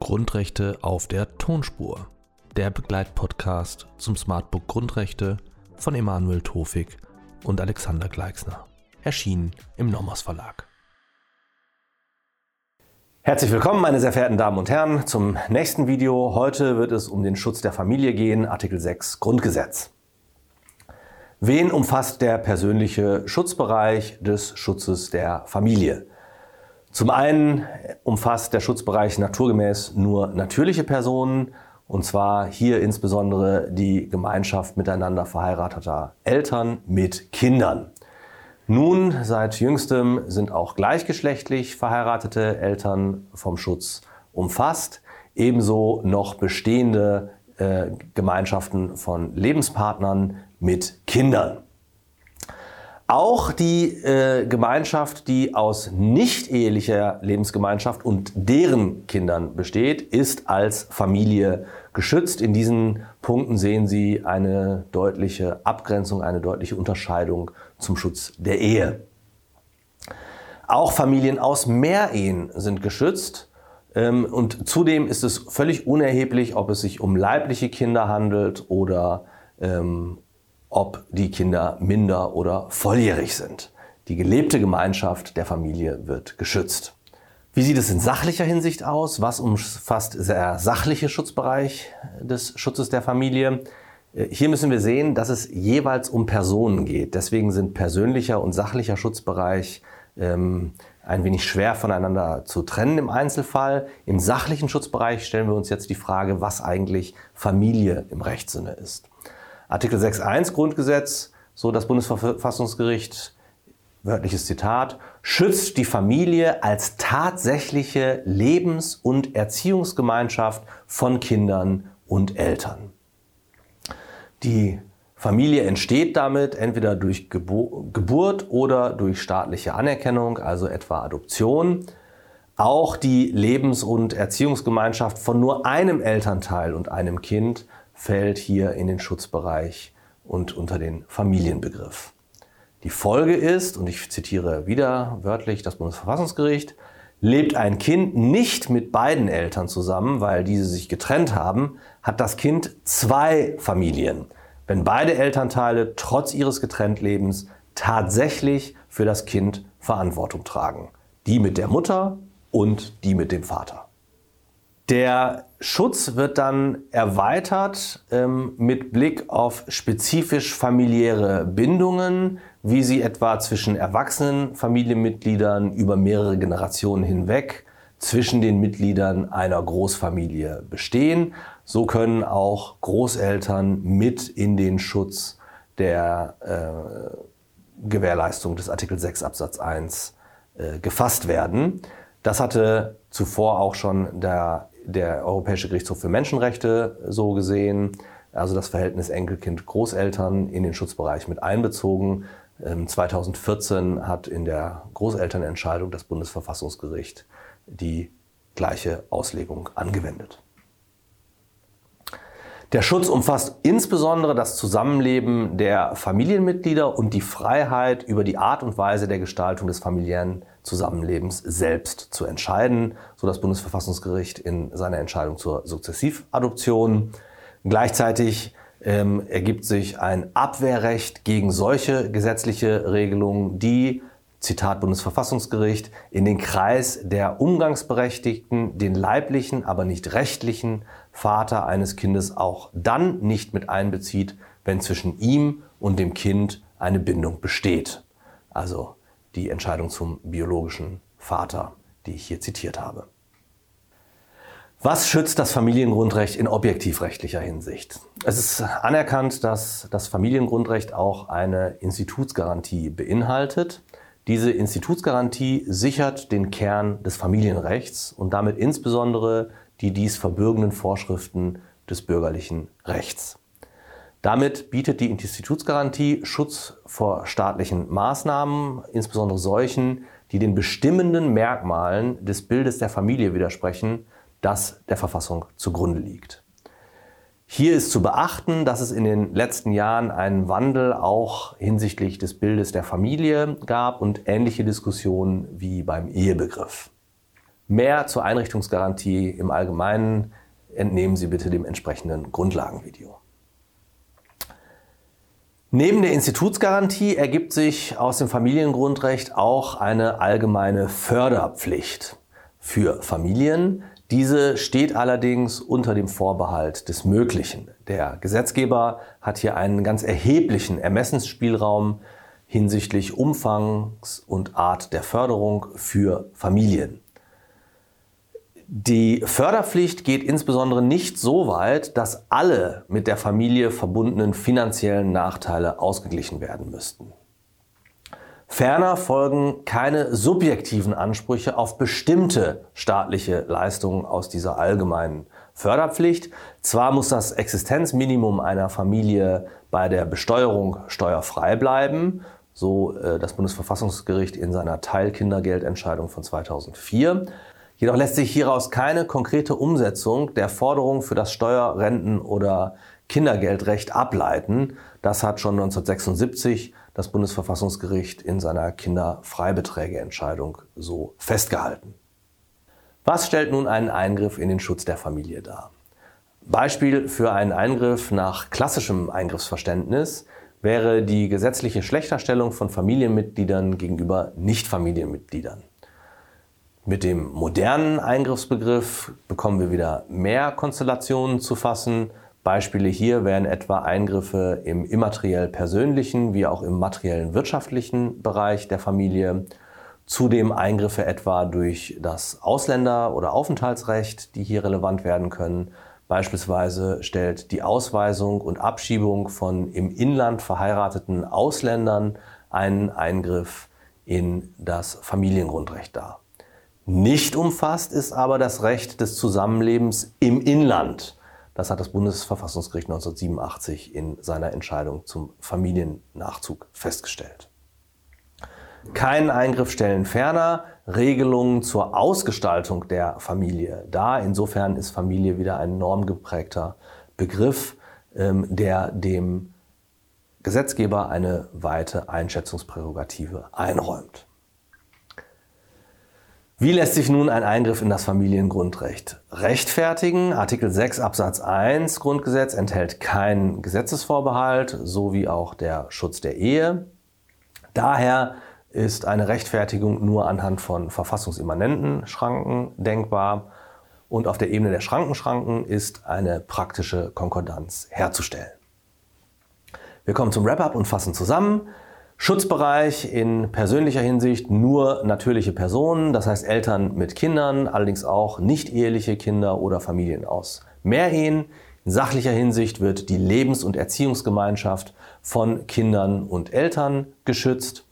Grundrechte auf der Tonspur. Der Begleitpodcast zum Smartbook Grundrechte von Emanuel Tofik und Alexander Gleixner. Erschienen im Nomos Verlag. Herzlich willkommen, meine sehr verehrten Damen und Herren, zum nächsten Video. Heute wird es um den Schutz der Familie gehen, Artikel 6 Grundgesetz. Wen umfasst der persönliche Schutzbereich des Schutzes der Familie? Zum einen umfasst der Schutzbereich naturgemäß nur natürliche Personen, und zwar hier insbesondere die Gemeinschaft miteinander verheirateter Eltern mit Kindern. Nun, seit jüngstem sind auch gleichgeschlechtlich verheiratete Eltern vom Schutz umfasst, ebenso noch bestehende äh, Gemeinschaften von Lebenspartnern mit Kindern. Auch die äh, Gemeinschaft, die aus nicht-ehelicher Lebensgemeinschaft und deren Kindern besteht, ist als Familie geschützt. In diesen Punkten sehen Sie eine deutliche Abgrenzung, eine deutliche Unterscheidung zum Schutz der Ehe. Auch Familien aus Mehrehen sind geschützt. Ähm, und zudem ist es völlig unerheblich, ob es sich um leibliche Kinder handelt oder ähm, ob die Kinder minder oder volljährig sind. Die gelebte Gemeinschaft der Familie wird geschützt. Wie sieht es in sachlicher Hinsicht aus? Was umfasst der sachliche Schutzbereich des Schutzes der Familie? Hier müssen wir sehen, dass es jeweils um Personen geht. Deswegen sind persönlicher und sachlicher Schutzbereich ähm, ein wenig schwer voneinander zu trennen im Einzelfall. Im sachlichen Schutzbereich stellen wir uns jetzt die Frage, was eigentlich Familie im Rechtssinne ist. Artikel 6.1 Grundgesetz, so das Bundesverfassungsgericht, wörtliches Zitat, schützt die Familie als tatsächliche Lebens- und Erziehungsgemeinschaft von Kindern und Eltern. Die Familie entsteht damit entweder durch Geburt oder durch staatliche Anerkennung, also etwa Adoption. Auch die Lebens- und Erziehungsgemeinschaft von nur einem Elternteil und einem Kind fällt hier in den Schutzbereich und unter den Familienbegriff. Die Folge ist, und ich zitiere wieder wörtlich das Bundesverfassungsgericht, lebt ein Kind nicht mit beiden Eltern zusammen, weil diese sich getrennt haben, hat das Kind zwei Familien, wenn beide Elternteile trotz ihres Getrenntlebens tatsächlich für das Kind Verantwortung tragen. Die mit der Mutter und die mit dem Vater. Der Schutz wird dann erweitert ähm, mit Blick auf spezifisch familiäre Bindungen, wie sie etwa zwischen erwachsenen Familienmitgliedern über mehrere Generationen hinweg zwischen den Mitgliedern einer Großfamilie bestehen. So können auch Großeltern mit in den Schutz der äh, Gewährleistung des Artikel 6 Absatz 1 äh, gefasst werden. Das hatte zuvor auch schon der der Europäische Gerichtshof für Menschenrechte so gesehen, also das Verhältnis Enkelkind-Großeltern in den Schutzbereich mit einbezogen. 2014 ähm, hat in der Großelternentscheidung das Bundesverfassungsgericht die gleiche Auslegung angewendet. Der Schutz umfasst insbesondere das Zusammenleben der Familienmitglieder und die Freiheit, über die Art und Weise der Gestaltung des familiären Zusammenlebens selbst zu entscheiden, so das Bundesverfassungsgericht in seiner Entscheidung zur Sukzessivadoption. Gleichzeitig ähm, ergibt sich ein Abwehrrecht gegen solche gesetzliche Regelungen, die Zitat Bundesverfassungsgericht, in den Kreis der Umgangsberechtigten den leiblichen, aber nicht rechtlichen Vater eines Kindes auch dann nicht mit einbezieht, wenn zwischen ihm und dem Kind eine Bindung besteht. Also die Entscheidung zum biologischen Vater, die ich hier zitiert habe. Was schützt das Familiengrundrecht in objektivrechtlicher Hinsicht? Es ist anerkannt, dass das Familiengrundrecht auch eine Institutsgarantie beinhaltet. Diese Institutsgarantie sichert den Kern des Familienrechts und damit insbesondere die dies verbürgenden Vorschriften des bürgerlichen Rechts. Damit bietet die Institutsgarantie Schutz vor staatlichen Maßnahmen, insbesondere solchen, die den bestimmenden Merkmalen des Bildes der Familie widersprechen, das der Verfassung zugrunde liegt. Hier ist zu beachten, dass es in den letzten Jahren einen Wandel auch hinsichtlich des Bildes der Familie gab und ähnliche Diskussionen wie beim Ehebegriff. Mehr zur Einrichtungsgarantie im Allgemeinen entnehmen Sie bitte dem entsprechenden Grundlagenvideo. Neben der Institutsgarantie ergibt sich aus dem Familiengrundrecht auch eine allgemeine Förderpflicht für Familien. Diese steht allerdings unter dem Vorbehalt des Möglichen. Der Gesetzgeber hat hier einen ganz erheblichen Ermessensspielraum hinsichtlich Umfangs und Art der Förderung für Familien. Die Förderpflicht geht insbesondere nicht so weit, dass alle mit der Familie verbundenen finanziellen Nachteile ausgeglichen werden müssten. Ferner folgen keine subjektiven Ansprüche auf bestimmte staatliche Leistungen aus dieser allgemeinen Förderpflicht. Zwar muss das Existenzminimum einer Familie bei der Besteuerung steuerfrei bleiben, so äh, das Bundesverfassungsgericht in seiner Teilkindergeldentscheidung von 2004. Jedoch lässt sich hieraus keine konkrete Umsetzung der Forderung für das Steuer-, Renten- oder Kindergeldrecht ableiten. Das hat schon 1976 das Bundesverfassungsgericht in seiner Kinderfreibeträgeentscheidung so festgehalten. Was stellt nun einen Eingriff in den Schutz der Familie dar? Beispiel für einen Eingriff nach klassischem Eingriffsverständnis wäre die gesetzliche Schlechterstellung von Familienmitgliedern gegenüber Nichtfamilienmitgliedern. Mit dem modernen Eingriffsbegriff bekommen wir wieder mehr Konstellationen zu fassen. Beispiele hier wären etwa Eingriffe im immateriell persönlichen wie auch im materiellen wirtschaftlichen Bereich der Familie. Zudem Eingriffe etwa durch das Ausländer- oder Aufenthaltsrecht, die hier relevant werden können. Beispielsweise stellt die Ausweisung und Abschiebung von im Inland verheirateten Ausländern einen Eingriff in das Familiengrundrecht dar. Nicht umfasst ist aber das Recht des Zusammenlebens im Inland. Das hat das Bundesverfassungsgericht 1987 in seiner Entscheidung zum Familiennachzug festgestellt. Keinen Eingriff stellen ferner Regelungen zur Ausgestaltung der Familie dar. Insofern ist Familie wieder ein normgeprägter Begriff, ähm, der dem Gesetzgeber eine weite Einschätzungsprärogative einräumt. Wie lässt sich nun ein Eingriff in das Familiengrundrecht rechtfertigen? Artikel 6 Absatz 1 Grundgesetz enthält keinen Gesetzesvorbehalt, so wie auch der Schutz der Ehe. Daher ist eine Rechtfertigung nur anhand von verfassungsimmanenten Schranken denkbar und auf der Ebene der Schrankenschranken ist eine praktische Konkordanz herzustellen. Wir kommen zum Wrap-up und fassen zusammen. Schutzbereich in persönlicher Hinsicht nur natürliche Personen, das heißt Eltern mit Kindern, allerdings auch nicht eheliche Kinder oder Familien aus Mehrehen. In sachlicher Hinsicht wird die Lebens- und Erziehungsgemeinschaft von Kindern und Eltern geschützt.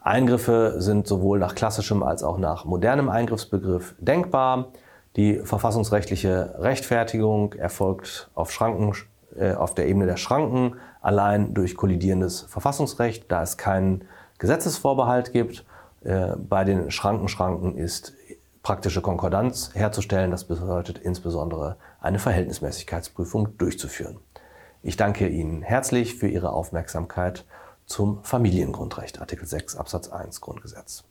Eingriffe sind sowohl nach klassischem als auch nach modernem Eingriffsbegriff denkbar. Die verfassungsrechtliche Rechtfertigung erfolgt auf Schranken auf der Ebene der Schranken allein durch kollidierendes Verfassungsrecht, da es keinen Gesetzesvorbehalt gibt. Äh, bei den Schrankenschranken ist praktische Konkordanz herzustellen. Das bedeutet insbesondere eine Verhältnismäßigkeitsprüfung durchzuführen. Ich danke Ihnen herzlich für Ihre Aufmerksamkeit zum Familiengrundrecht, Artikel 6 Absatz 1 Grundgesetz.